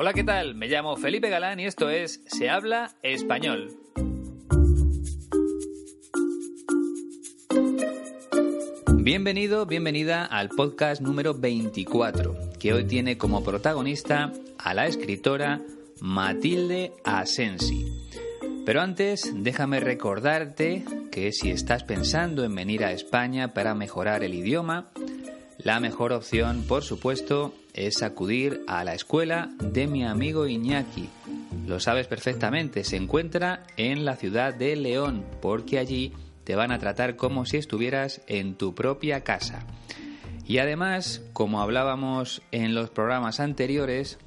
Hola, ¿qué tal? Me llamo Felipe Galán y esto es Se habla español. Bienvenido, bienvenida al podcast número 24, que hoy tiene como protagonista a la escritora Matilde Asensi. Pero antes, déjame recordarte que si estás pensando en venir a España para mejorar el idioma, la mejor opción, por supuesto, es acudir a la escuela de mi amigo Iñaki. Lo sabes perfectamente, se encuentra en la ciudad de León, porque allí te van a tratar como si estuvieras en tu propia casa. Y además, como hablábamos en los programas anteriores,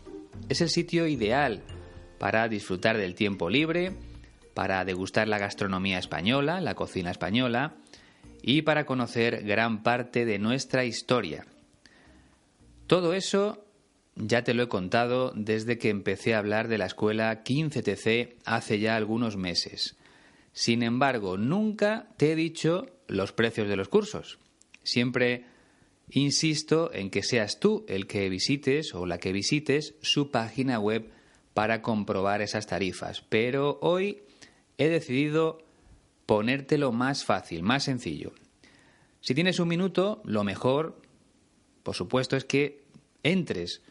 es el sitio ideal para disfrutar del tiempo libre, para degustar la gastronomía española, la cocina española, y para conocer gran parte de nuestra historia. Todo eso ya te lo he contado desde que empecé a hablar de la escuela 15TC hace ya algunos meses. Sin embargo, nunca te he dicho los precios de los cursos. Siempre insisto en que seas tú el que visites o la que visites su página web para comprobar esas tarifas. Pero hoy he decidido ponértelo más fácil, más sencillo. Si tienes un minuto, lo mejor, por supuesto, es que entres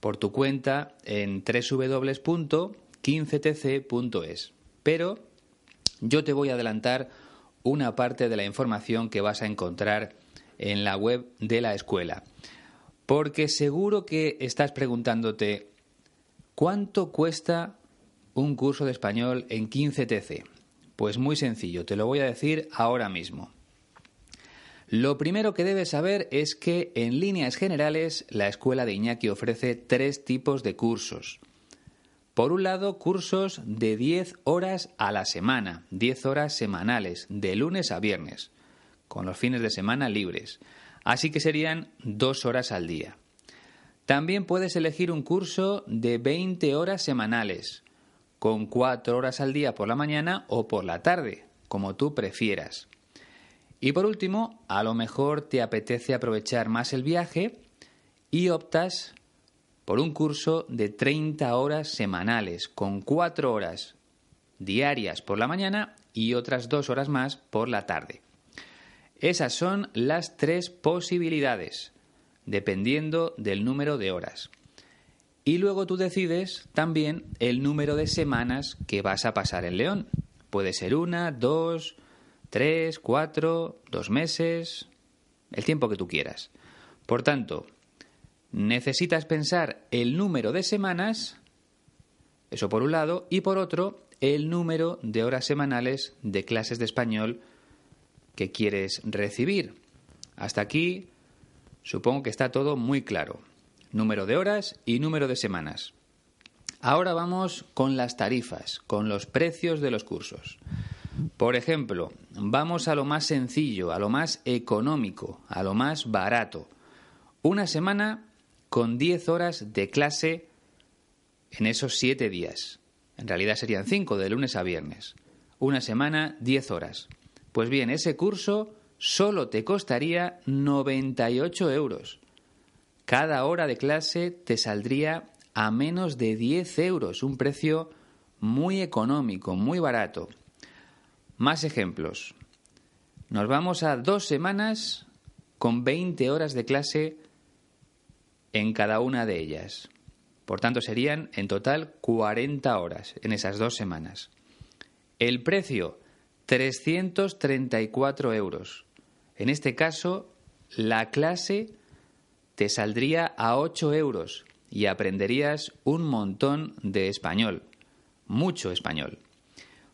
por tu cuenta en www.15tc.es. Pero yo te voy a adelantar una parte de la información que vas a encontrar en la web de la escuela. Porque seguro que estás preguntándote, ¿cuánto cuesta un curso de español en 15TC? Pues muy sencillo, te lo voy a decir ahora mismo. Lo primero que debes saber es que en líneas generales la escuela de Iñaki ofrece tres tipos de cursos. Por un lado, cursos de 10 horas a la semana, 10 horas semanales, de lunes a viernes, con los fines de semana libres. Así que serían dos horas al día. También puedes elegir un curso de 20 horas semanales, con 4 horas al día por la mañana o por la tarde, como tú prefieras. Y por último, a lo mejor te apetece aprovechar más el viaje y optas por un curso de 30 horas semanales, con 4 horas diarias por la mañana y otras 2 horas más por la tarde. Esas son las tres posibilidades, dependiendo del número de horas. Y luego tú decides también el número de semanas que vas a pasar en León. Puede ser una, dos, tres, cuatro, dos meses, el tiempo que tú quieras. Por tanto, necesitas pensar el número de semanas, eso por un lado, y por otro, el número de horas semanales de clases de español que quieres recibir. Hasta aquí supongo que está todo muy claro. Número de horas y número de semanas. Ahora vamos con las tarifas, con los precios de los cursos. Por ejemplo, vamos a lo más sencillo, a lo más económico, a lo más barato. Una semana con 10 horas de clase en esos 7 días. En realidad serían 5 de lunes a viernes. Una semana, 10 horas. Pues bien, ese curso solo te costaría 98 euros. Cada hora de clase te saldría a menos de 10 euros, un precio muy económico, muy barato. Más ejemplos. Nos vamos a dos semanas con 20 horas de clase en cada una de ellas. Por tanto, serían en total 40 horas en esas dos semanas. El precio, 334 euros. En este caso, la clase te saldría a 8 euros y aprenderías un montón de español, mucho español.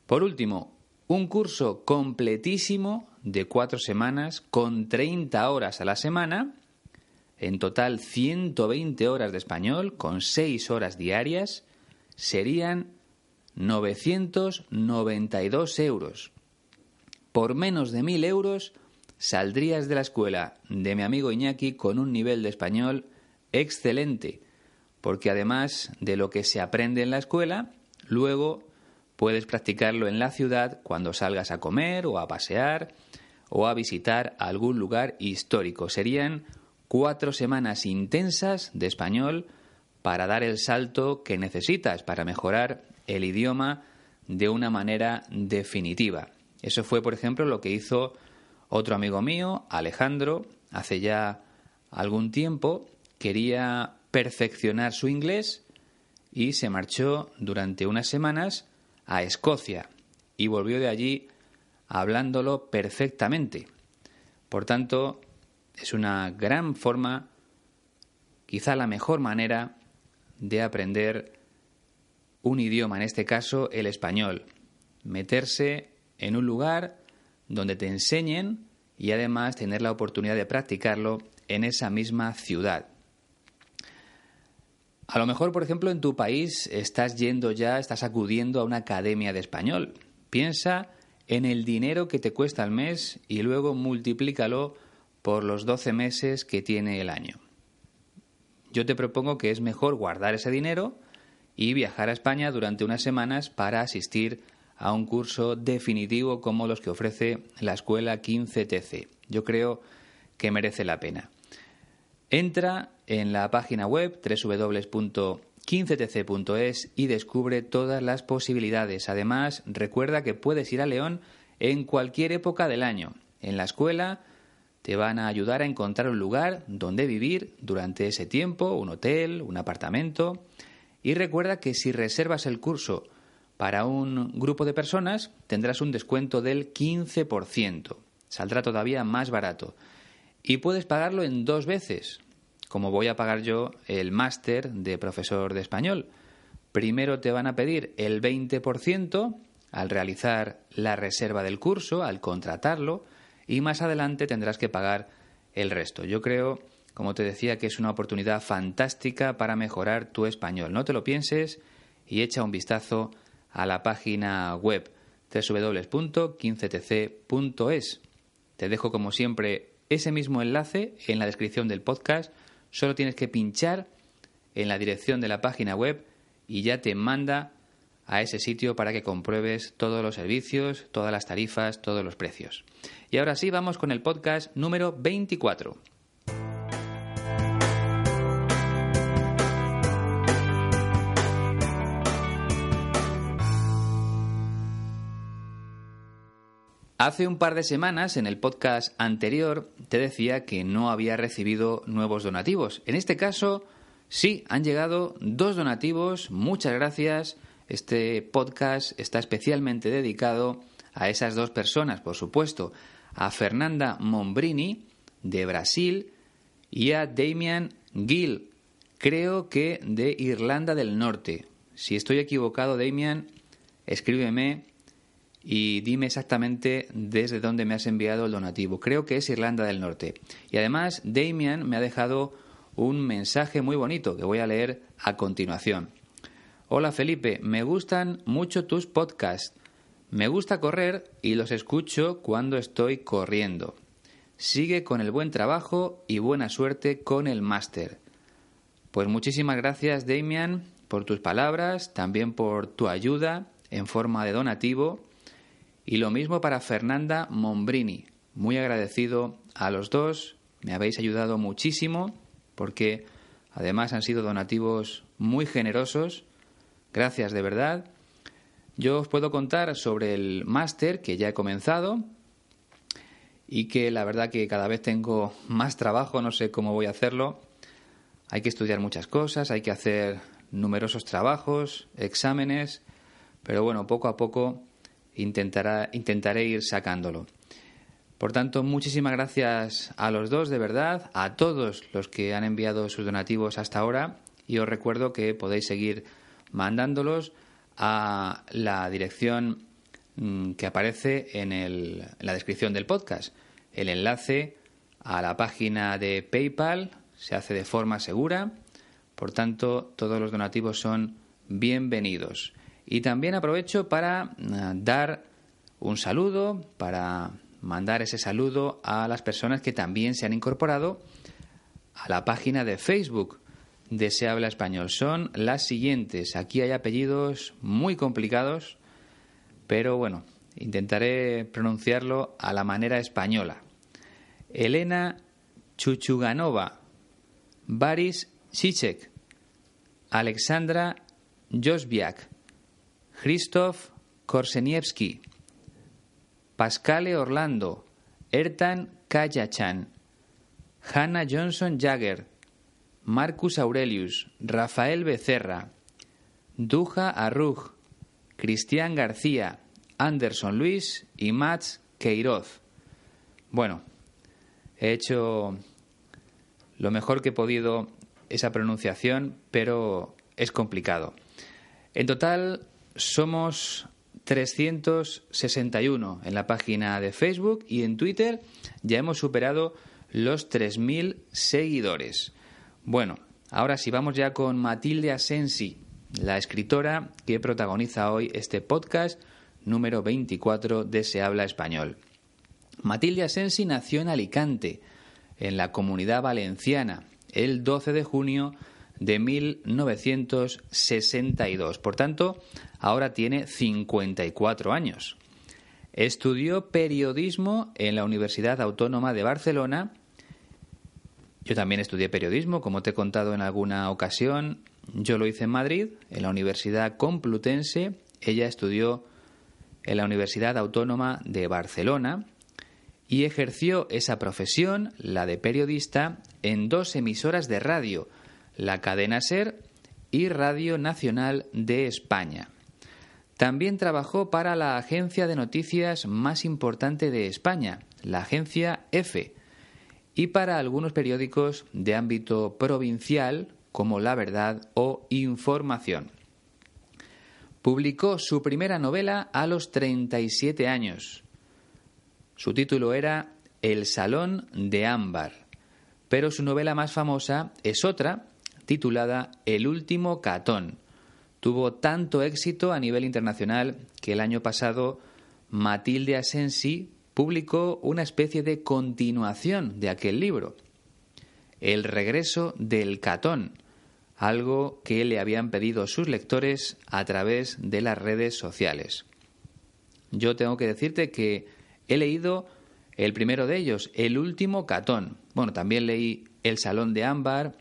Por último, un curso completísimo de cuatro semanas con 30 horas a la semana en total 120 horas de español con 6 horas diarias, serían 992 euros. Por menos de 1.000 euros saldrías de la escuela de mi amigo Iñaki con un nivel de español excelente, porque además de lo que se aprende en la escuela, luego puedes practicarlo en la ciudad cuando salgas a comer o a pasear o a visitar algún lugar histórico. Serían cuatro semanas intensas de español para dar el salto que necesitas para mejorar el idioma de una manera definitiva. Eso fue, por ejemplo, lo que hizo otro amigo mío, Alejandro, hace ya algún tiempo. Quería perfeccionar su inglés y se marchó durante unas semanas a Escocia y volvió de allí hablándolo perfectamente. Por tanto, es una gran forma, quizá la mejor manera de aprender un idioma, en este caso el español. Meterse en un lugar donde te enseñen y además tener la oportunidad de practicarlo en esa misma ciudad. A lo mejor, por ejemplo, en tu país estás yendo ya, estás acudiendo a una academia de español. Piensa en el dinero que te cuesta al mes y luego multiplícalo por los 12 meses que tiene el año. Yo te propongo que es mejor guardar ese dinero y viajar a España durante unas semanas para asistir a un curso definitivo como los que ofrece la escuela 15TC. Yo creo que merece la pena. Entra en la página web www.15tc.es y descubre todas las posibilidades. Además, recuerda que puedes ir a León en cualquier época del año, en la escuela, te van a ayudar a encontrar un lugar donde vivir durante ese tiempo, un hotel, un apartamento. Y recuerda que si reservas el curso para un grupo de personas, tendrás un descuento del 15%. Saldrá todavía más barato. Y puedes pagarlo en dos veces, como voy a pagar yo el máster de profesor de español. Primero te van a pedir el 20% al realizar la reserva del curso, al contratarlo, y más adelante tendrás que pagar el resto. Yo creo, como te decía, que es una oportunidad fantástica para mejorar tu español. No te lo pienses y echa un vistazo a la página web www.15tc.es. Te dejo como siempre ese mismo enlace en la descripción del podcast. Solo tienes que pinchar en la dirección de la página web y ya te manda a ese sitio para que compruebes todos los servicios, todas las tarifas, todos los precios. Y ahora sí, vamos con el podcast número 24. Hace un par de semanas, en el podcast anterior, te decía que no había recibido nuevos donativos. En este caso, sí, han llegado dos donativos. Muchas gracias. Este podcast está especialmente dedicado a esas dos personas, por supuesto, a Fernanda Mombrini de Brasil y a Damian Gill, creo que de Irlanda del Norte. Si estoy equivocado, Damian, escríbeme y dime exactamente desde dónde me has enviado el donativo. Creo que es Irlanda del Norte. Y además, Damian me ha dejado un mensaje muy bonito que voy a leer a continuación. Hola Felipe, me gustan mucho tus podcasts. Me gusta correr y los escucho cuando estoy corriendo. Sigue con el buen trabajo y buena suerte con el máster. Pues muchísimas gracias, Damian, por tus palabras, también por tu ayuda en forma de donativo. Y lo mismo para Fernanda Mombrini. Muy agradecido a los dos. Me habéis ayudado muchísimo porque además han sido donativos muy generosos. Gracias de verdad. Yo os puedo contar sobre el máster que ya he comenzado y que la verdad que cada vez tengo más trabajo, no sé cómo voy a hacerlo. Hay que estudiar muchas cosas, hay que hacer numerosos trabajos, exámenes, pero bueno, poco a poco intentaré ir sacándolo. Por tanto, muchísimas gracias a los dos, de verdad, a todos los que han enviado sus donativos hasta ahora y os recuerdo que podéis seguir mandándolos a la dirección mm, que aparece en, la descripción del podcast. El enlace a la página de PayPal, se hace de forma segura, por tanto todos los donativos son bienvenidos. Y también aprovecho para eh, dar un saludo, para mandar ese saludo a las personas que también se han incorporado a la página de Facebook de Se Habla Español. Son las siguientes. Aquí hay apellidos muy complicados, pero bueno, intentaré pronunciarlo a la manera española. Elena Chuchuganova, Baris Sicek, Alexandra Josbiak, Christoph Korseniewski, Pascale Orlando, Ertan Kayachan, Hannah Johnson Jagger, Marcus Aurelius, Rafael Becerra, Duja Arruj, Cristian García, Anderson Luis y Mats Queiroz. Bueno, he hecho lo mejor que he podido esa pronunciación, pero es complicado. En total somos 361 en la página de Facebook y en Twitter ya hemos superado los 3.000 seguidores. Bueno, ahora sí vamos ya con Matilde Asensi, la escritora que protagoniza hoy este podcast número 24 de Se habla español. Matilde Asensi nació en Alicante, en la comunidad valenciana, el 12 de junio de 1962. Por tanto, ahora tiene 54 años. Estudió periodismo en la Universidad Autónoma de Barcelona. Yo también estudié periodismo, como te he contado en alguna ocasión. Yo lo hice en Madrid, en la Universidad Complutense. Ella estudió en la Universidad Autónoma de Barcelona y ejerció esa profesión, la de periodista, en dos emisoras de radio, la cadena SER y Radio Nacional de España. También trabajó para la agencia de noticias más importante de España, la agencia EFE, y para algunos periódicos de ámbito provincial como La Verdad o Información. Publicó su primera novela a los 37 años. Su título era El Salón de Ámbar, pero su novela más famosa es otra, titulada El último Catón. Tuvo tanto éxito a nivel internacional que el año pasado Matilde Asensi publicó una especie de continuación de aquel libro, El regreso del Catón, algo que le habían pedido sus lectores a través de las redes sociales. Yo tengo que decirte que he leído el primero de ellos, El último Catón. Bueno, también leí El Salón de Ámbar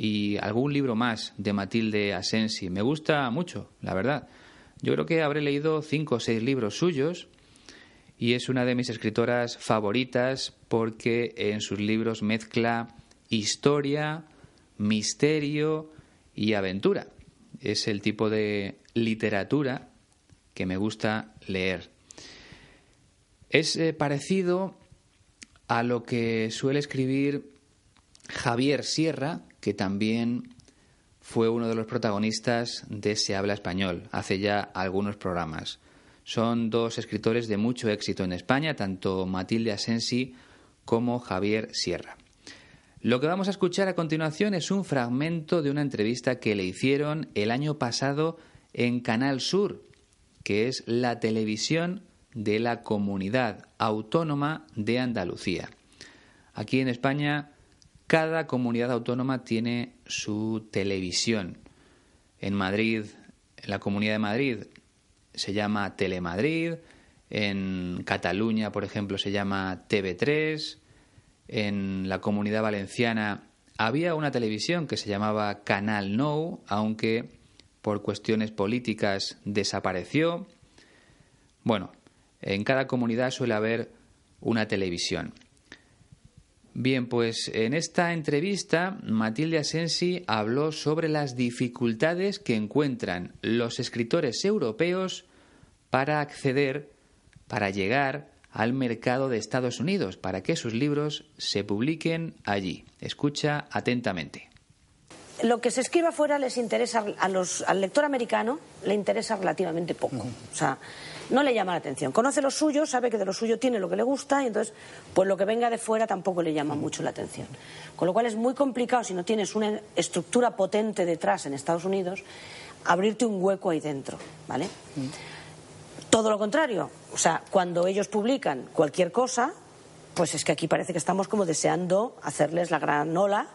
y algún libro más de Matilde Asensi. Me gusta mucho, la verdad. Yo creo que habré leído cinco o seis libros suyos y es una de mis escritoras favoritas porque en sus libros mezcla historia, misterio y aventura. Es el tipo de literatura que me gusta leer. Es eh, parecido a lo que suele escribir Javier Sierra, que también fue uno de los protagonistas de Se habla español hace ya algunos programas. Son dos escritores de mucho éxito en España, tanto Matilde Asensi como Javier Sierra. Lo que vamos a escuchar a continuación es un fragmento de una entrevista que le hicieron el año pasado en Canal Sur, que es la televisión de la comunidad autónoma de Andalucía. Aquí en España, cada comunidad autónoma tiene su televisión. En Madrid, en la Comunidad de Madrid, se llama Telemadrid. En Cataluña, por ejemplo, se llama TV3 en la comunidad valenciana había una televisión que se llamaba Canal No, aunque por cuestiones políticas desapareció. Bueno, en cada comunidad suele haber una televisión. Bien, pues en esta entrevista Matilde Asensi habló sobre las dificultades que encuentran los escritores europeos para acceder, para llegar al mercado de Estados Unidos para que sus libros se publiquen allí. Escucha atentamente. lo que se escriba afuera les interesa a los, al lector americano le interesa relativamente poco. O sea, no le llama la atención. Conoce lo suyo, sabe que de lo suyo tiene lo que le gusta y entonces, pues lo que venga de fuera tampoco le llama mucho la atención. Con lo cual es muy complicado si no tienes una estructura potente detrás en Estados Unidos abrirte un hueco ahí dentro, ¿vale? Todo lo contrario, o sea, cuando ellos publican cualquier cosa, pues es que aquí parece que estamos como deseando hacerles la gran ola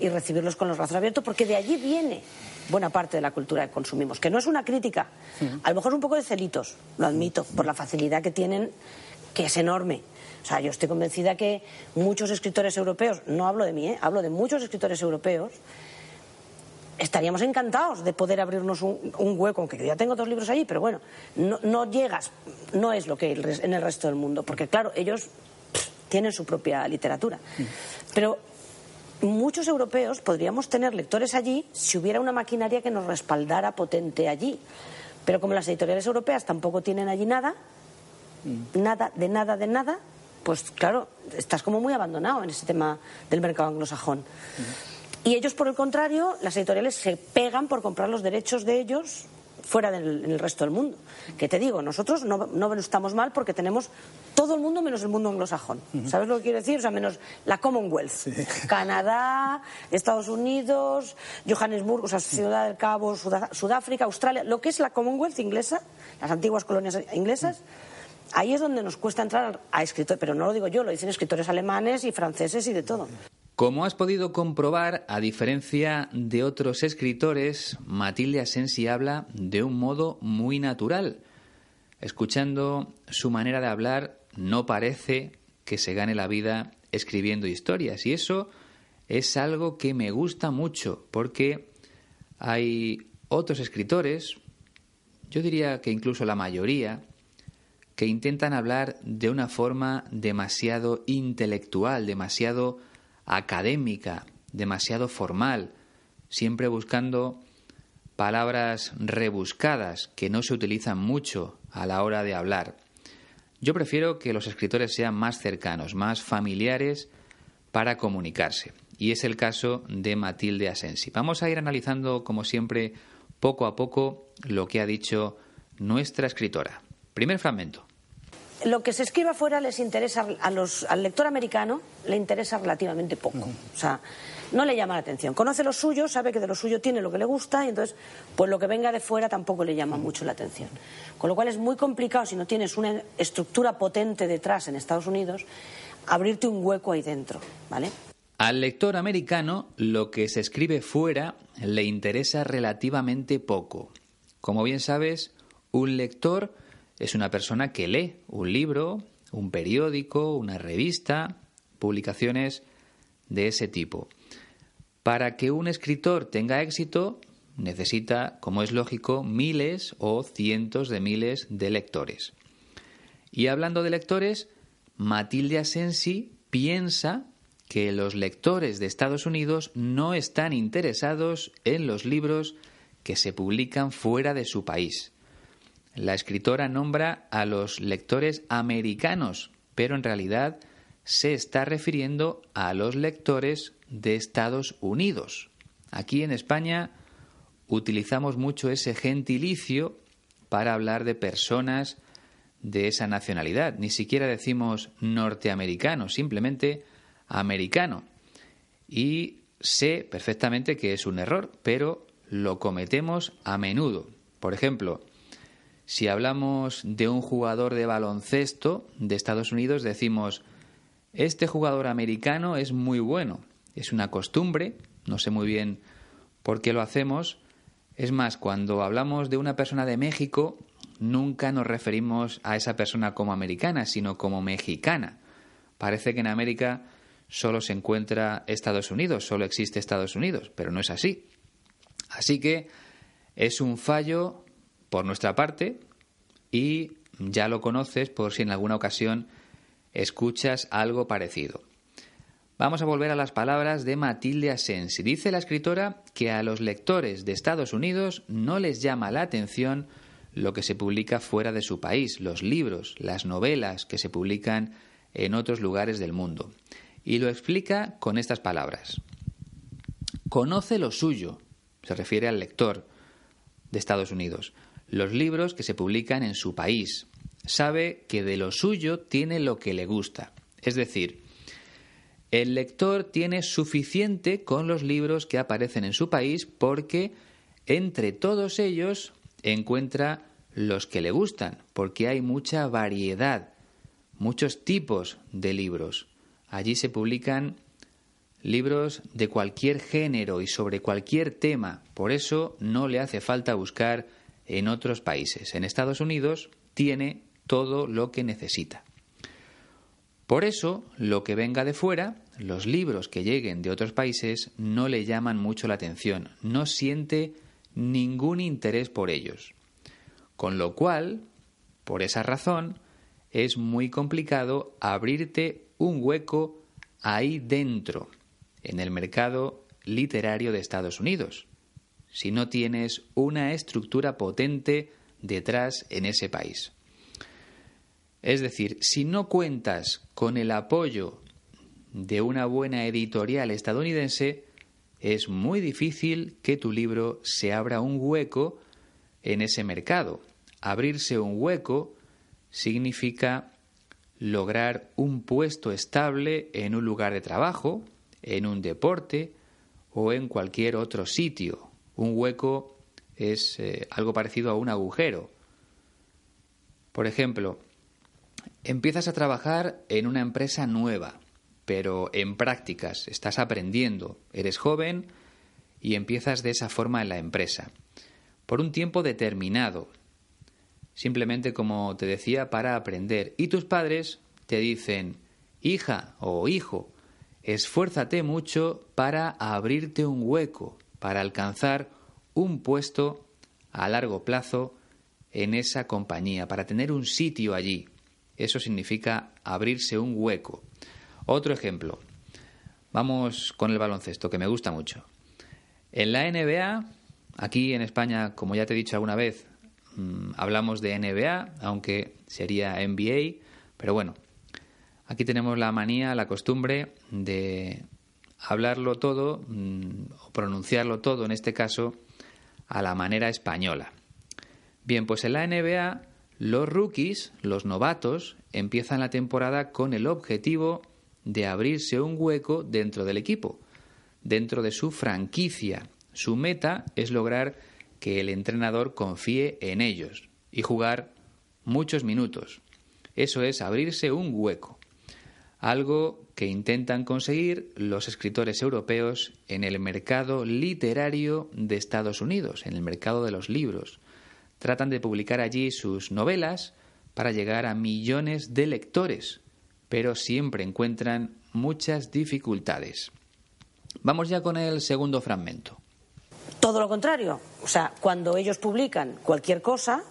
y recibirlos con los brazos abiertos, porque de allí viene buena parte de la cultura que consumimos, que no es una crítica, a lo mejor es un poco de celitos, lo admito, por la facilidad que tienen, que es enorme. O sea, yo estoy convencida que muchos escritores europeos, no hablo de mí, ¿eh? hablo de muchos escritores europeos, estaríamos encantados de poder abrirnos un, hueco, aunque ya tengo dos libros allí, pero bueno, no, llegas, no es lo que en el resto del mundo, porque claro, ellos tienen su propia literatura. Pero muchos europeos podríamos tener lectores allí si hubiera una maquinaria que nos respaldara potente allí. Pero como las editoriales europeas tampoco tienen allí nada, mm. nada, de nada, de nada, pues claro, estás como muy abandonado en ese tema del mercado anglosajón. Mm. Y ellos, por el contrario, las editoriales se pegan por comprar los derechos de ellos fuera del resto del mundo. Que te digo, nosotros no, no, estamos mal porque tenemos todo el mundo menos el mundo anglosajón. ¿Sabes lo que quiero decir? O sea, menos la Commonwealth. Canadá, Estados Unidos, Johannesburg, o sea, Ciudad del Cabo, Sudáfrica, Australia, lo que es la Commonwealth inglesa, las antiguas colonias inglesas. Ahí es donde nos cuesta entrar a escritores, pero no lo digo yo, lo dicen escritores alemanes y franceses y de todo. Como has podido comprobar, a diferencia de otros escritores, Matilde Asensi habla de un modo muy natural. Escuchando su manera de hablar, no parece que se gane la vida escribiendo historias. Y eso es algo que me gusta mucho, porque hay otros escritores, yo diría que incluso la mayoría, que intentan hablar de una forma demasiado intelectual, demasiado académica, demasiado formal, siempre buscando palabras rebuscadas que no se utilizan mucho a la hora de hablar. Yo prefiero que los escritores sean más cercanos, más familiares para comunicarse. Y es el caso de Matilde Asensi. Vamos a ir analizando, como siempre, poco a poco lo que ha dicho nuestra escritora. Primer fragmento lo que se escriba afuera les interesa a los, al lector americano le interesa relativamente poco. O sea, no le llama la atención. Conoce lo suyo, sabe que de lo suyo tiene lo que le gusta y entonces, pues lo que venga de fuera tampoco le llama mucho la atención. Con lo cual es muy complicado si no tienes una estructura potente detrás en Estados Unidos abrirte un hueco ahí dentro, ¿vale? Al lector americano lo que se escribe fuera le interesa relativamente poco. Como bien sabes, un lector es una persona que lee un libro, un periódico, una revista, publicaciones de ese tipo. Para que un escritor tenga éxito, necesita, como es lógico, miles o cientos de miles de lectores. Y hablando de lectores, Matilde Asensi piensa que los lectores de Estados Unidos no están interesados en los libros que se publican fuera de su país. La escritora nombra a los lectores americanos, pero en realidad se está refiriendo a los lectores de Estados Unidos. Aquí en España utilizamos mucho ese gentilicio para hablar de personas de esa nacionalidad. Ni siquiera decimos norteamericano, simplemente americano. Y sé perfectamente que es un error, pero lo cometemos a menudo. Por ejemplo, si hablamos de un jugador de baloncesto de Estados Unidos, decimos, este jugador americano es muy bueno. Es una costumbre, no sé muy bien por qué lo hacemos. Es más, cuando hablamos de una persona de México, nunca nos referimos a esa persona como americana, sino como mexicana. Parece que en América solo se encuentra Estados Unidos, solo existe Estados Unidos, pero no es así. Así que es un fallo por nuestra parte y ya lo conoces por si en alguna ocasión escuchas algo parecido. Vamos a volver a las palabras de Matilde Asensi. Dice la escritora que a los lectores de Estados Unidos no les llama la atención lo que se publica fuera de su país, los libros, las novelas que se publican en otros lugares del mundo. Y lo explica con estas palabras. conoce lo suyo, se refiere al lector de Estados Unidos, los libros que se publican en su país, sabe que de lo suyo tiene lo que le gusta. Es decir, el lector tiene suficiente con los libros que aparecen en su país porque entre todos ellos encuentra los que le gustan, porque hay mucha variedad, muchos tipos de libros. Allí se publican libros de cualquier género y sobre cualquier tema, por eso no le hace falta buscar en otros países. En Estados Unidos tiene todo lo que necesita. Por eso, lo que venga de fuera, los libros que lleguen de otros países, no le llaman mucho la atención, no siente ningún interés por ellos. Con lo cual, por esa razón, es muy complicado abrirte un hueco ahí dentro, en el mercado literario de Estados Unidos, si no tienes una estructura potente detrás en ese país. Es decir, si no cuentas con el apoyo de una buena editorial estadounidense, es muy difícil que tu libro se abra un hueco en ese mercado. Abrirse un hueco significa lograr un puesto estable en un lugar de trabajo, en un deporte o en cualquier otro sitio. Un hueco es eh, algo parecido a un agujero. Por ejemplo, empiezas a trabajar en una empresa nueva pero en prácticas, estás aprendiendo, eres joven y empiezas de esa forma en la empresa, por un tiempo determinado, simplemente como te decía, para aprender. Y tus padres te dicen, hija o hijo, esfuérzate mucho para abrirte un hueco, para alcanzar un puesto a largo plazo en esa compañía, para tener un sitio allí. Eso significa abrirse un hueco. Otro ejemplo. Vamos con el baloncesto, que me gusta mucho. En la NBA, aquí en España, como ya te he dicho alguna vez, mm, hablamos de NBA, aunque sería NBA, pero bueno, aquí tenemos la manía, la costumbre de hablarlo todo, mm, o pronunciarlo todo, en este caso, a la manera española. Bien, pues en la NBA, los rookies, los novatos, empiezan la temporada con el objetivo de abrirse un hueco dentro del equipo, dentro de su franquicia. Su meta es lograr que el entrenador confíe en ellos y jugar muchos minutos. Eso es abrirse un hueco, algo que intentan conseguir los escritores europeos en el mercado literario de Estados Unidos, en el mercado de los libros. Tratan de publicar allí sus novelas para llegar a millones de lectores pero siempre encuentran muchas dificultades. Vamos ya con el segundo fragmento. Todo lo contrario. O sea, cuando ellos publican cualquier cosa,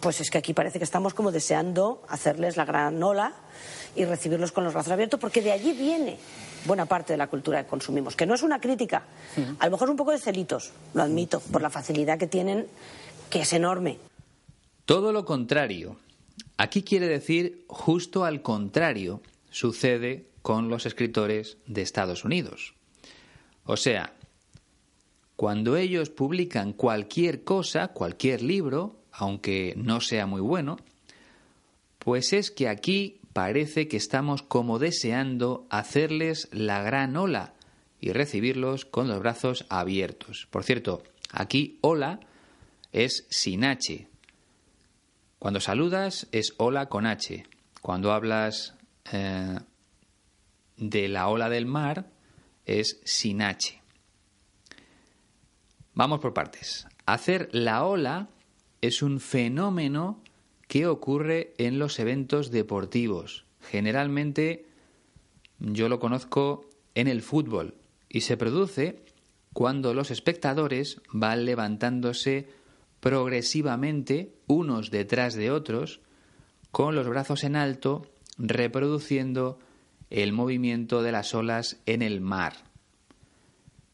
pues es que aquí parece que estamos como deseando hacerles la gran ola y recibirlos con los brazos abiertos, porque de allí viene buena parte de la cultura que consumimos, que no es una crítica, a lo mejor es un poco de celitos, lo admito, por la facilidad que tienen, que es enorme. Todo lo contrario. Aquí quiere decir justo al contrario sucede con los escritores de Estados Unidos. O sea, cuando ellos publican cualquier cosa, cualquier libro, aunque no sea muy bueno, pues es que aquí parece que estamos como deseando hacerles la gran ola y recibirlos con los brazos abiertos. Por cierto, aquí hola es sin H, cuando saludas es hola con H. Cuando hablas eh, de la ola del mar es sin H. Vamos por partes. Hacer la ola es un fenómeno que ocurre en los eventos deportivos. Generalmente yo lo conozco en el fútbol y se produce cuando los espectadores van levantándose progresivamente, unos detrás de otros, con los brazos en alto, reproduciendo el movimiento de las olas en el mar.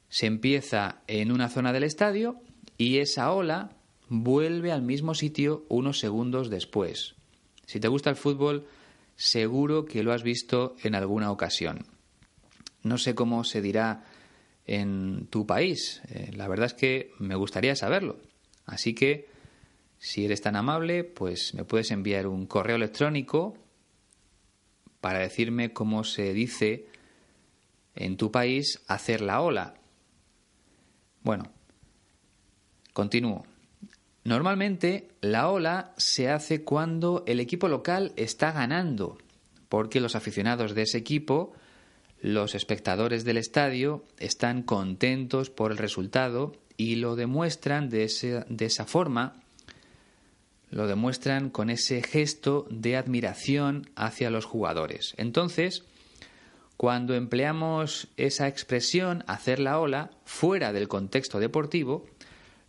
Se empieza en una zona del estadio y esa ola vuelve al mismo sitio unos segundos después. Si te gusta el fútbol, seguro que lo has visto en alguna ocasión. No sé cómo se dirá en tu país? Eh, la verdad es que me gustaría saberlo. Así que, si eres tan amable, pues me puedes enviar un correo electrónico para decirme cómo se dice en tu país hacer la ola. Bueno, continúo. Normalmente la ola se hace cuando el equipo local está ganando, porque los aficionados de ese equipo, los espectadores del estadio, están contentos por el resultado y lo demuestran de, esa forma, lo demuestran con ese gesto de admiración hacia los jugadores. Entonces, cuando empleamos esa expresión, hacer la ola, fuera del contexto deportivo,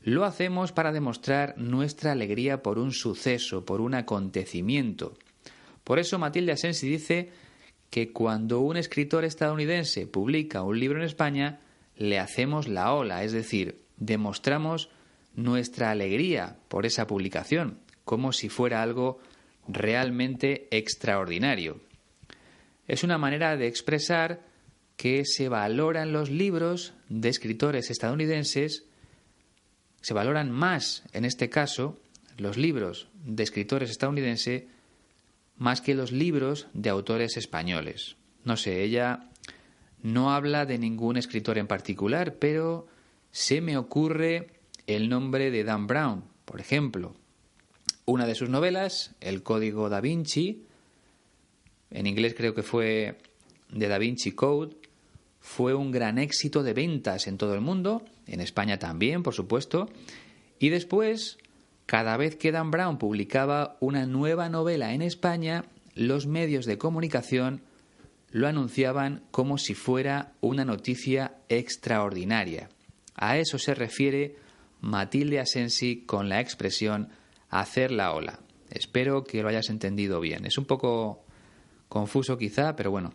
lo hacemos para demostrar nuestra alegría por un suceso, por un acontecimiento. Por eso Matilde Asensi dice que cuando un escritor estadounidense publica un libro en España, le hacemos la ola, es decir, demostramos nuestra alegría por esa publicación, como si fuera algo realmente extraordinario. Es una manera de expresar que se valoran los libros de escritores estadounidenses se valoran más, en este caso, los libros de escritores estadounidenses más que los libros de autores españoles. No sé, ella no habla de ningún escritor en particular, pero se me ocurre el nombre de Dan Brown, por ejemplo. Una de sus novelas, El Código da Vinci, en inglés creo que fue The Da Vinci Code, fue un gran éxito de ventas en todo el mundo, en España también, por supuesto, y después, cada vez que Dan Brown publicaba una nueva novela en España, los medios de comunicación lo anunciaban como si fuera una noticia extraordinaria. A eso se refiere Matilde Asensi con la expresión hacer la ola. Espero que lo hayas entendido bien. Es un poco confuso quizá, pero bueno,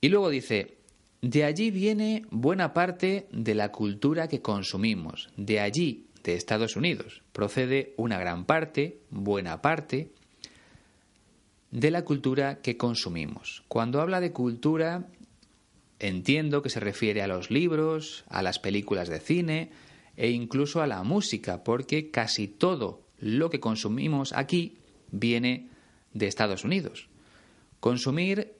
y luego dice, de allí viene buena parte de la cultura que consumimos. De allí, de Estados Unidos, procede una gran parte, buena parte, de la cultura que consumimos. Cuando habla de cultura, entiendo que se refiere a los libros, a las películas de cine e incluso a la música, porque casi todo lo que consumimos aquí viene de Estados Unidos. Consumir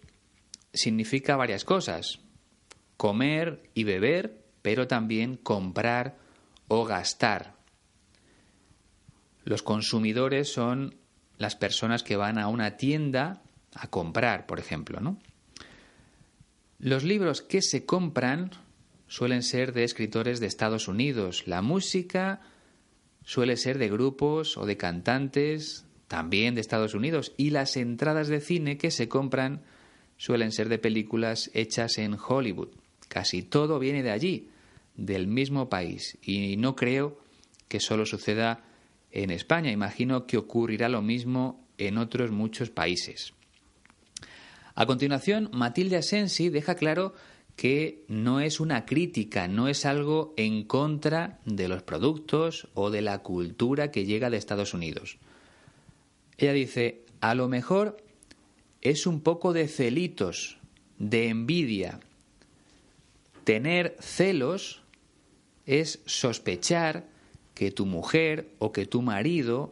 significa varias cosas. Comer y beber, pero también comprar o gastar. Los consumidores son las personas que van a una tienda a comprar, por ejemplo. Los libros que se compran suelen ser de escritores de Estados Unidos. La música suele ser de grupos o de cantantes también de Estados Unidos. Y las entradas de cine que se compran suelen ser de películas hechas en Hollywood. Casi todo viene de allí, del mismo país. Y no creo que solo suceda en España. Imagino que ocurrirá lo mismo en otros muchos países. A continuación, Matilde Asensi deja claro que no es una crítica, no es algo en contra de los productos o de la cultura que llega de Estados Unidos. Ella dice, a lo mejor es un poco de celitos, de envidia. Tener celos es sospechar que tu mujer o que tu marido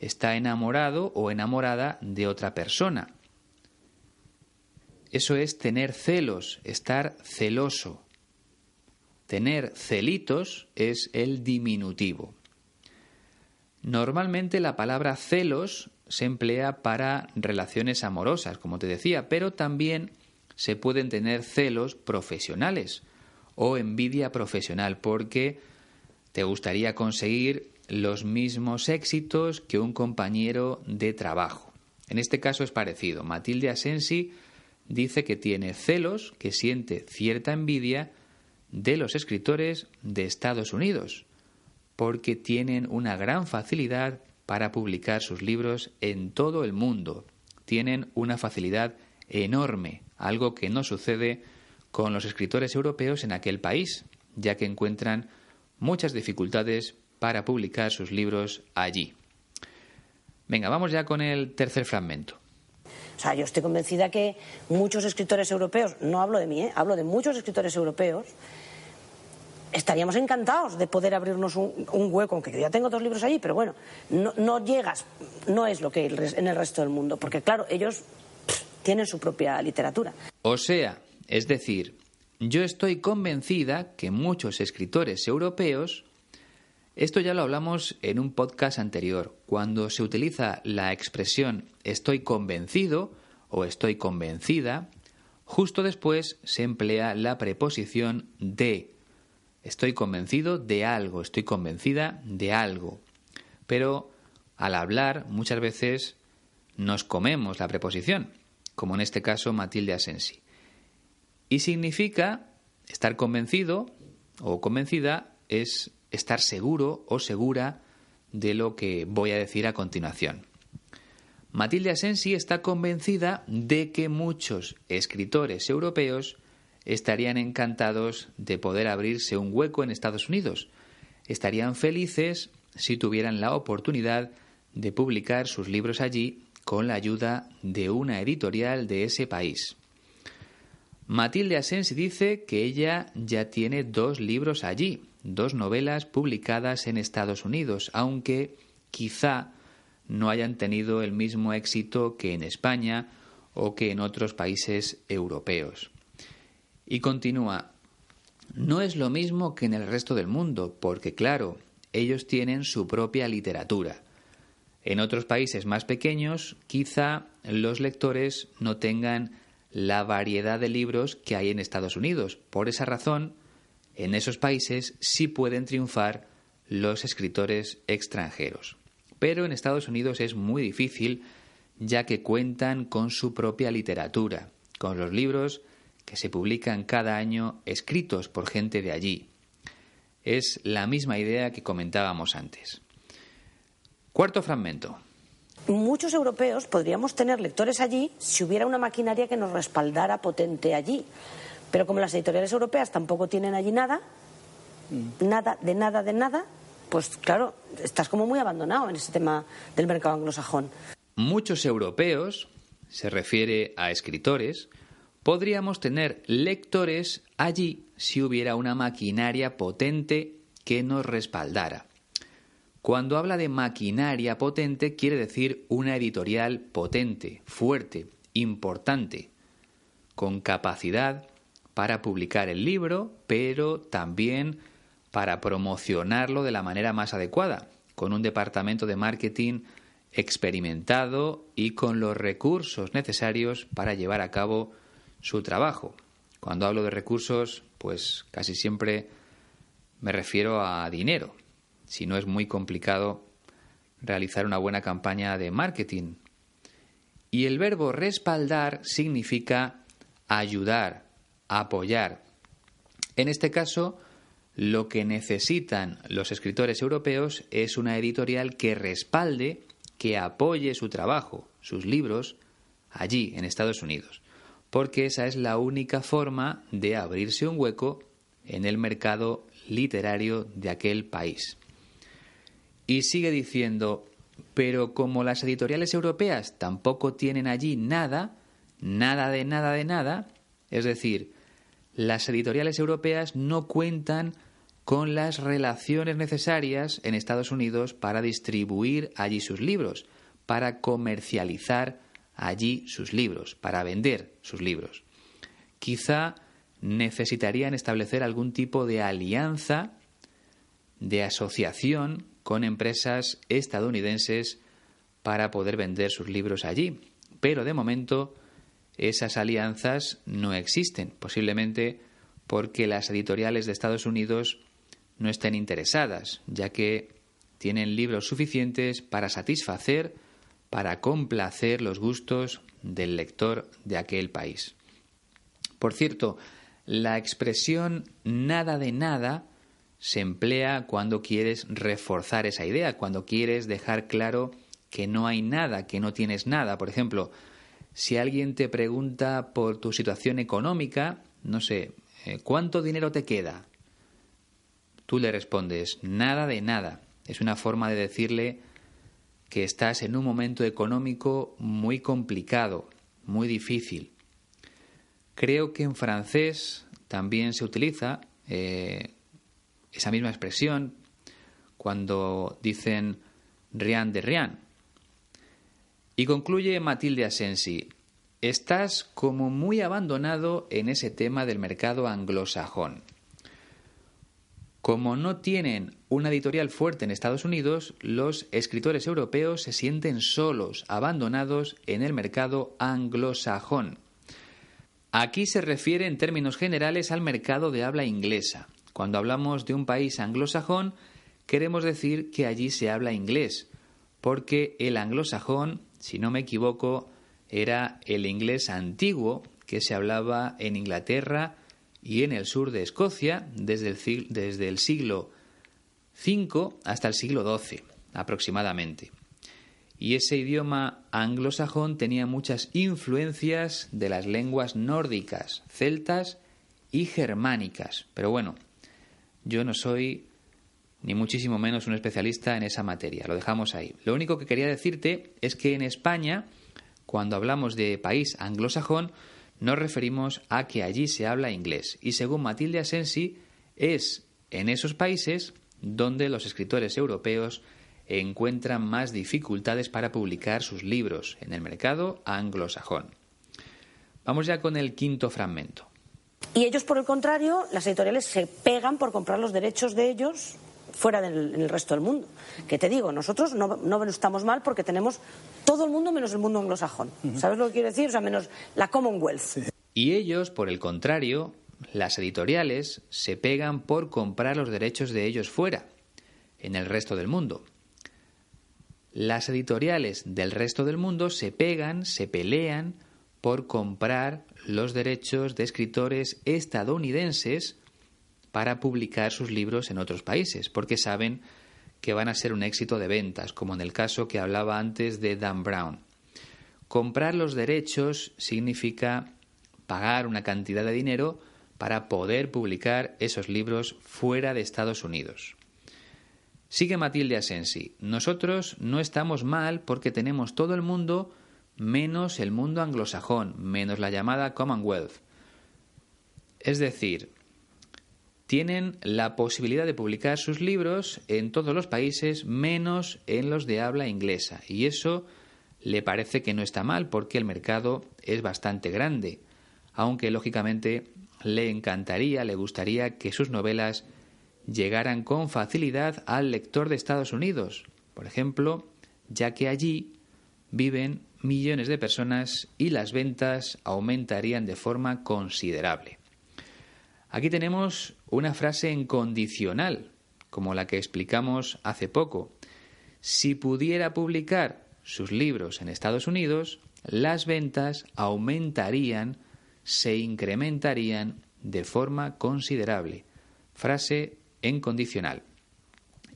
está enamorado o enamorada de otra persona. Eso es tener celos, estar celoso. Tener celitos es el diminutivo. Normalmente la palabra celos se emplea para relaciones amorosas, como te decía, pero también se pueden tener celos profesionales o envidia profesional porque te gustaría conseguir los mismos éxitos que un compañero de trabajo. En este caso es parecido. Matilde Asensi dice que tiene celos, que siente cierta envidia de los escritores de Estados Unidos, porque tienen una gran facilidad para publicar sus libros en todo el mundo. Tienen una facilidad enorme, algo que no sucede con los escritores europeos en aquel país, ya que encuentran muchas dificultades para publicar sus libros allí. Venga, vamos ya con el tercer fragmento. O sea, yo estoy convencida que muchos escritores europeos, no hablo de mí, ¿eh? hablo de muchos escritores europeos, estaríamos encantados de poder abrirnos un, hueco, aunque ya tengo dos libros allí, pero bueno, no, llegas, no es lo que en el resto del mundo, porque claro, ellos tienen su propia literatura. O sea, es decir, yo estoy convencida que muchos escritores europeos, esto ya lo hablamos en un podcast anterior, cuando se utiliza la expresión estoy convencido o estoy convencida, justo después se emplea la preposición de Estoy convencido de algo, estoy convencida de algo. Pero al hablar muchas veces nos comemos la preposición, como en este caso Matilde Asensi. Y significa estar convencido o convencida es estar seguro o segura de lo que voy a decir a continuación. Matilde Asensi está convencida de que muchos escritores europeos estarían encantados de poder abrirse un hueco en Estados Unidos. Estarían felices si tuvieran la oportunidad de publicar sus libros allí con la ayuda de una editorial de ese país. Matilde Asensi dice que ella ya tiene dos libros allí, dos novelas publicadas en Estados Unidos, aunque quizá no hayan tenido el mismo éxito que en España o que en otros países europeos. Y continúa, no es lo mismo que en el resto del mundo, porque claro, ellos tienen su propia literatura. En otros países más pequeños, quizá los lectores no tengan la variedad de libros que hay en Estados Unidos. Por esa razón, en esos países sí pueden triunfar los escritores extranjeros. Pero en Estados Unidos es muy difícil ya que cuentan con su propia literatura, con los libros que se publican cada año escritos por gente de allí. Es la misma idea que comentábamos antes. Cuarto fragmento. Muchos europeos podríamos tener lectores allí si hubiera una maquinaria que nos respaldara potente allí. Pero como las editoriales europeas tampoco tienen allí nada, mm. nada, de nada, de nada, pues claro, estás como muy abandonado en ese tema del mercado anglosajón. Muchos europeos, se refiere a escritores, podríamos tener lectores allí si hubiera una maquinaria potente que nos respaldara. Cuando habla de maquinaria potente quiere decir una editorial potente, fuerte, importante, con capacidad para publicar el libro, pero también para promocionarlo de la manera más adecuada, con un departamento de marketing experimentado y con los recursos necesarios para llevar a cabo su trabajo. Cuando hablo de recursos, pues casi siempre me refiero a dinero. Si no es muy complicado realizar una buena campaña de marketing. Y el verbo respaldar significa ayudar, apoyar. En este caso, lo que necesitan los escritores europeos es una editorial que respalde, que apoye su trabajo, sus libros, allí, en Estados Unidos porque esa es la única forma de abrirse un hueco en el mercado literario de aquel país. Y sigue diciendo, pero como las editoriales europeas tampoco tienen allí nada, nada de nada de nada, es decir, las editoriales europeas no cuentan con las relaciones necesarias en Estados Unidos para distribuir allí sus libros, para comercializar allí sus libros, para vender sus libros. Quizá necesitarían establecer algún tipo de alianza, de asociación con empresas estadounidenses para poder vender sus libros allí. Pero de momento esas alianzas no existen, posiblemente porque las editoriales de Estados Unidos no estén interesadas, ya que tienen libros suficientes para satisfacer para complacer los gustos del lector de aquel país. Por cierto, la expresión nada de nada se emplea cuando quieres reforzar esa idea, cuando quieres dejar claro que no hay nada, que no tienes nada. Por ejemplo, si alguien te pregunta por tu situación económica, no sé, eh, ¿cuánto dinero te queda? Tú le respondes, nada de nada. Es una forma de decirle que estás en un momento económico muy complicado, muy difícil. Creo que en francés también se utiliza eh, esa misma expresión cuando dicen rien de rien. Y concluye Matilde Asensi, estás como muy abandonado en ese tema del mercado anglosajón. Como no tienen una editorial fuerte en Estados Unidos, los escritores europeos se sienten solos, abandonados en el mercado anglosajón. Aquí se refiere en términos generales al mercado de habla inglesa. Cuando hablamos de un país anglosajón, queremos decir que allí se habla inglés, porque el anglosajón, si no me equivoco, era el inglés antiguo que se hablaba en Inglaterra, y en el sur de Escocia desde el, desde el siglo V hasta el siglo XII aproximadamente. Y ese idioma anglosajón tenía muchas influencias de las lenguas nórdicas, celtas y germánicas. Pero bueno, yo no soy ni muchísimo menos un especialista en esa materia. Lo dejamos ahí. Lo único que quería decirte es que en España, cuando hablamos de país anglosajón, nos referimos a que allí se habla inglés y según Matilde Asensi es en esos países donde los escritores europeos encuentran más dificultades para publicar sus libros en el mercado anglosajón. Vamos ya con el quinto fragmento. Y ellos, por el contrario, las editoriales se pegan por comprar los derechos de ellos fuera del resto del mundo. Que te digo, nosotros no, no, estamos mal porque tenemos todo el mundo menos el mundo anglosajón. ¿Sabes lo que quiero decir? O sea, menos la Commonwealth. Y ellos, por el contrario, las editoriales se pegan por comprar los derechos de ellos fuera, en el resto del mundo. Las editoriales del resto del mundo se pegan, se pelean por comprar los derechos de escritores estadounidenses para publicar sus libros en otros países, porque saben que van a ser un éxito de ventas, como en el caso que hablaba antes de Dan Brown. Comprar los derechos significa pagar una cantidad de dinero para poder publicar esos libros fuera de Estados Unidos. Sigue Matilde Asensi. Nosotros no estamos mal porque tenemos todo el mundo menos el mundo anglosajón, menos la llamada Commonwealth. Es decir, tienen la posibilidad de publicar sus libros en todos los países menos en los de habla inglesa. Y eso le parece que no está mal porque el mercado es bastante grande, aunque lógicamente le encantaría, le gustaría que sus novelas llegaran con facilidad al lector de Estados Unidos, por ejemplo, ya que allí viven millones de personas y las ventas aumentarían de forma considerable. Aquí tenemos una frase en condicional, como la que explicamos hace poco. Si pudiera publicar sus libros en Estados Unidos, las ventas aumentarían, se incrementarían de forma considerable. Frase en condicional.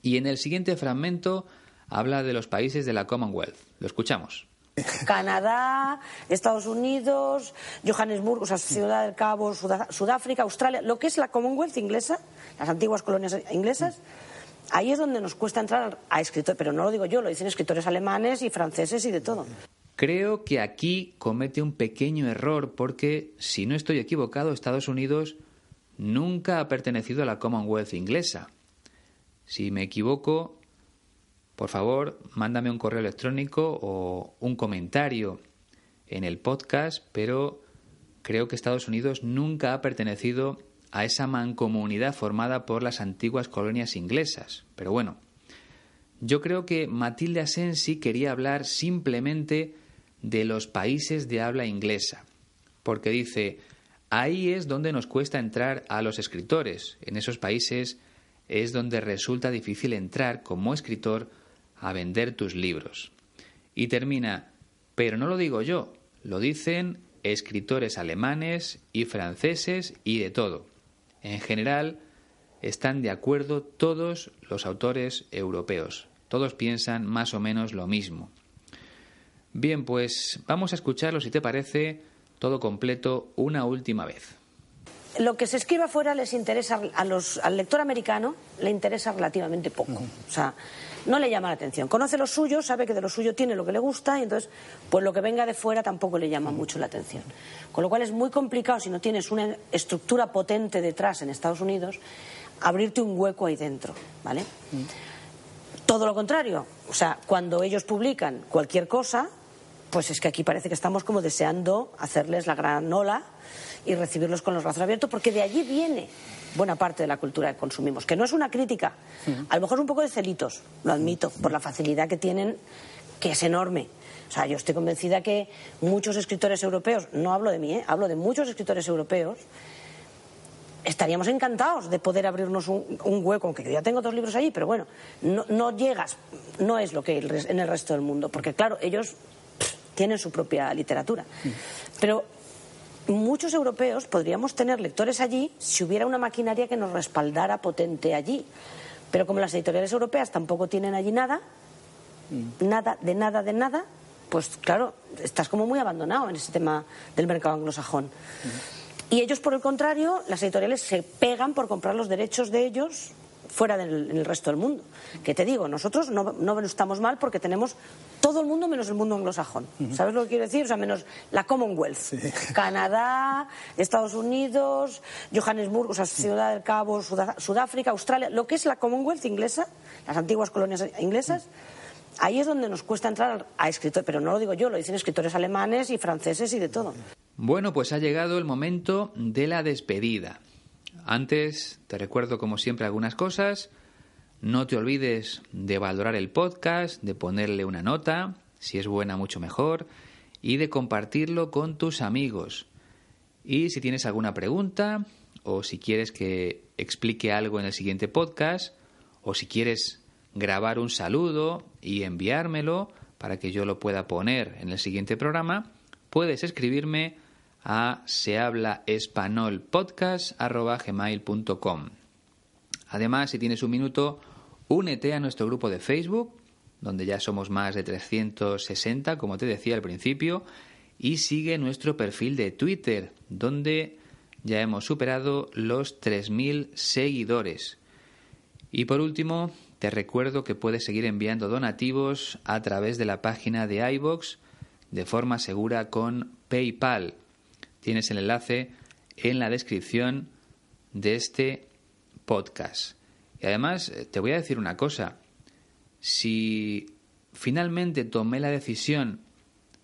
Y en el siguiente fragmento habla de los países de la Commonwealth. Lo escuchamos. Canadá, Estados Unidos, Johannesburg, o sea, Ciudad del Cabo, Sudáfrica, Australia, lo que es la Commonwealth inglesa, las antiguas colonias inglesas, ahí es donde nos cuesta entrar a escritores, pero no lo digo yo, lo dicen escritores alemanes y franceses y de todo. Creo que aquí comete un pequeño error porque, si no estoy equivocado, Estados Unidos nunca ha pertenecido a la Commonwealth inglesa. Si me equivoco, por favor, mándame un correo electrónico o un comentario en el podcast, pero creo que Estados Unidos nunca ha pertenecido a esa mancomunidad formada por las antiguas colonias inglesas. Pero bueno, yo creo que Matilde Asensi quería hablar simplemente de los países de habla inglesa, porque dice, ahí es donde nos cuesta entrar a los escritores, en esos países es donde resulta difícil entrar como escritor a vender tus libros. Y termina, pero no lo digo yo, lo dicen escritores alemanes y franceses y de todo. En general, están de acuerdo todos los autores europeos. Todos piensan más o menos lo mismo. Bien, pues vamos a escucharlo, si te parece, todo completo una última vez. lo que se escribe afuera les interesa a los, al lector americano le interesa relativamente poco. O sea, no le llama la atención. Conoce lo suyo, sabe que de lo suyo tiene lo que le gusta y entonces, pues lo que venga de fuera tampoco le llama mucho la atención. Con lo cual es muy complicado si no tienes una estructura potente detrás en Estados Unidos abrirte un hueco ahí dentro, ¿vale? Todo lo contrario, o sea, cuando ellos publican cualquier cosa, pues es que aquí parece que estamos como deseando hacerles la gran ola y recibirlos con los brazos abiertos, porque de allí viene buena parte de la cultura que consumimos, que no es una crítica, a lo mejor es un poco de celitos, lo admito, por la facilidad que tienen, que es enorme. O sea, yo estoy convencida que muchos escritores europeos, no hablo de mí, ¿eh? hablo de muchos escritores europeos, estaríamos encantados de poder abrirnos un, hueco, aunque yo ya tengo dos libros allí, pero bueno, no, llegas, no es lo que en el resto del mundo, porque claro, ellos tienen su propia literatura. Pero muchos europeos podríamos tener lectores allí si hubiera una maquinaria que nos respaldara potente allí. Pero como las editoriales europeas tampoco tienen allí nada, mm. nada, de nada, de nada, pues claro, estás como muy abandonado en ese tema del mercado anglosajón. Mm. Y ellos, por el contrario, las editoriales se pegan por comprar los derechos de ellos fuera del resto del mundo. Que te digo, nosotros no, no estamos mal porque tenemos todo el mundo menos el mundo anglosajón. ¿Sabes lo que quiero decir? O sea, menos la Commonwealth. Canadá, Estados Unidos, Johannesburg, o sea, Ciudad del Cabo, Sudáfrica, Australia, lo que es la Commonwealth inglesa, las antiguas colonias inglesas. Ahí es donde nos cuesta entrar a escritores, pero no lo digo yo, lo dicen escritores alemanes y franceses y de todo. Bueno, pues ha llegado el momento de la despedida. Antes, te recuerdo como siempre algunas cosas. No te olvides de valorar el podcast, de ponerle una nota, si es buena mucho mejor, y de compartirlo con tus amigos. Y si tienes alguna pregunta, o si quieres que explique algo en el siguiente podcast, o si quieres grabar un saludo y enviármelo para que yo lo pueda poner en el siguiente programa, puedes escribirme a sehablaespanolpodcast.com. Además, si tienes un minuto, únete a nuestro grupo de Facebook, donde ya somos más de 360, como te decía al principio, y sigue nuestro perfil de Twitter, donde ya hemos superado los 3.000 seguidores. Y por último, te recuerdo que puedes seguir enviando donativos a través de la página de iBox de forma segura con PayPal. Tienes el enlace en la descripción de este podcast. Y además, eh, te voy a decir una cosa. Si finalmente tomé la decisión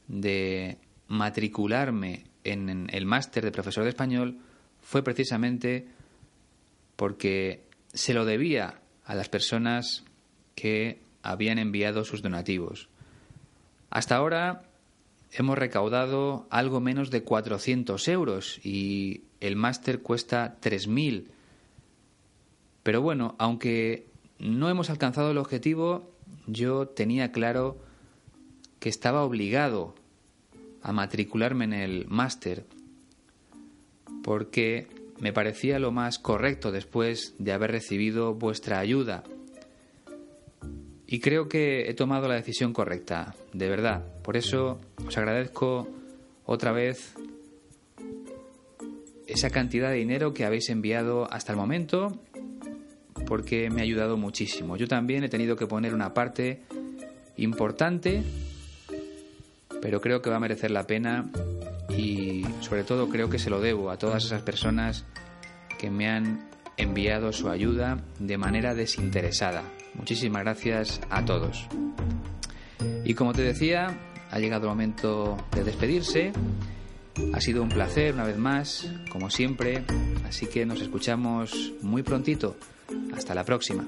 de matricularme en el máster de profesor de español, fue precisamente porque se lo debía a las personas que habían enviado sus donativos. Hasta ahora hemos recaudado algo menos de 400 euros y el máster cuesta 3.000. Pero bueno, aunque no hemos alcanzado el objetivo, yo tenía claro que estaba obligado a matricularme en el máster porque me parecía lo más correcto después de haber recibido vuestra ayuda y creo que he tomado la decisión correcta, de verdad. Por eso os agradezco otra vez esa cantidad de dinero que habéis enviado hasta el momento, porque me ha ayudado muchísimo. Yo también he tenido que poner una parte importante, pero creo que va a merecer la pena y sobre todo creo que se lo debo a todas esas personas que me han enviado su ayuda de manera desinteresada. Muchísimas gracias a todos. Y como te decía, ha llegado el momento de despedirse. Ha sido un placer una vez más, como siempre, así que nos escuchamos muy prontito. Hasta la próxima.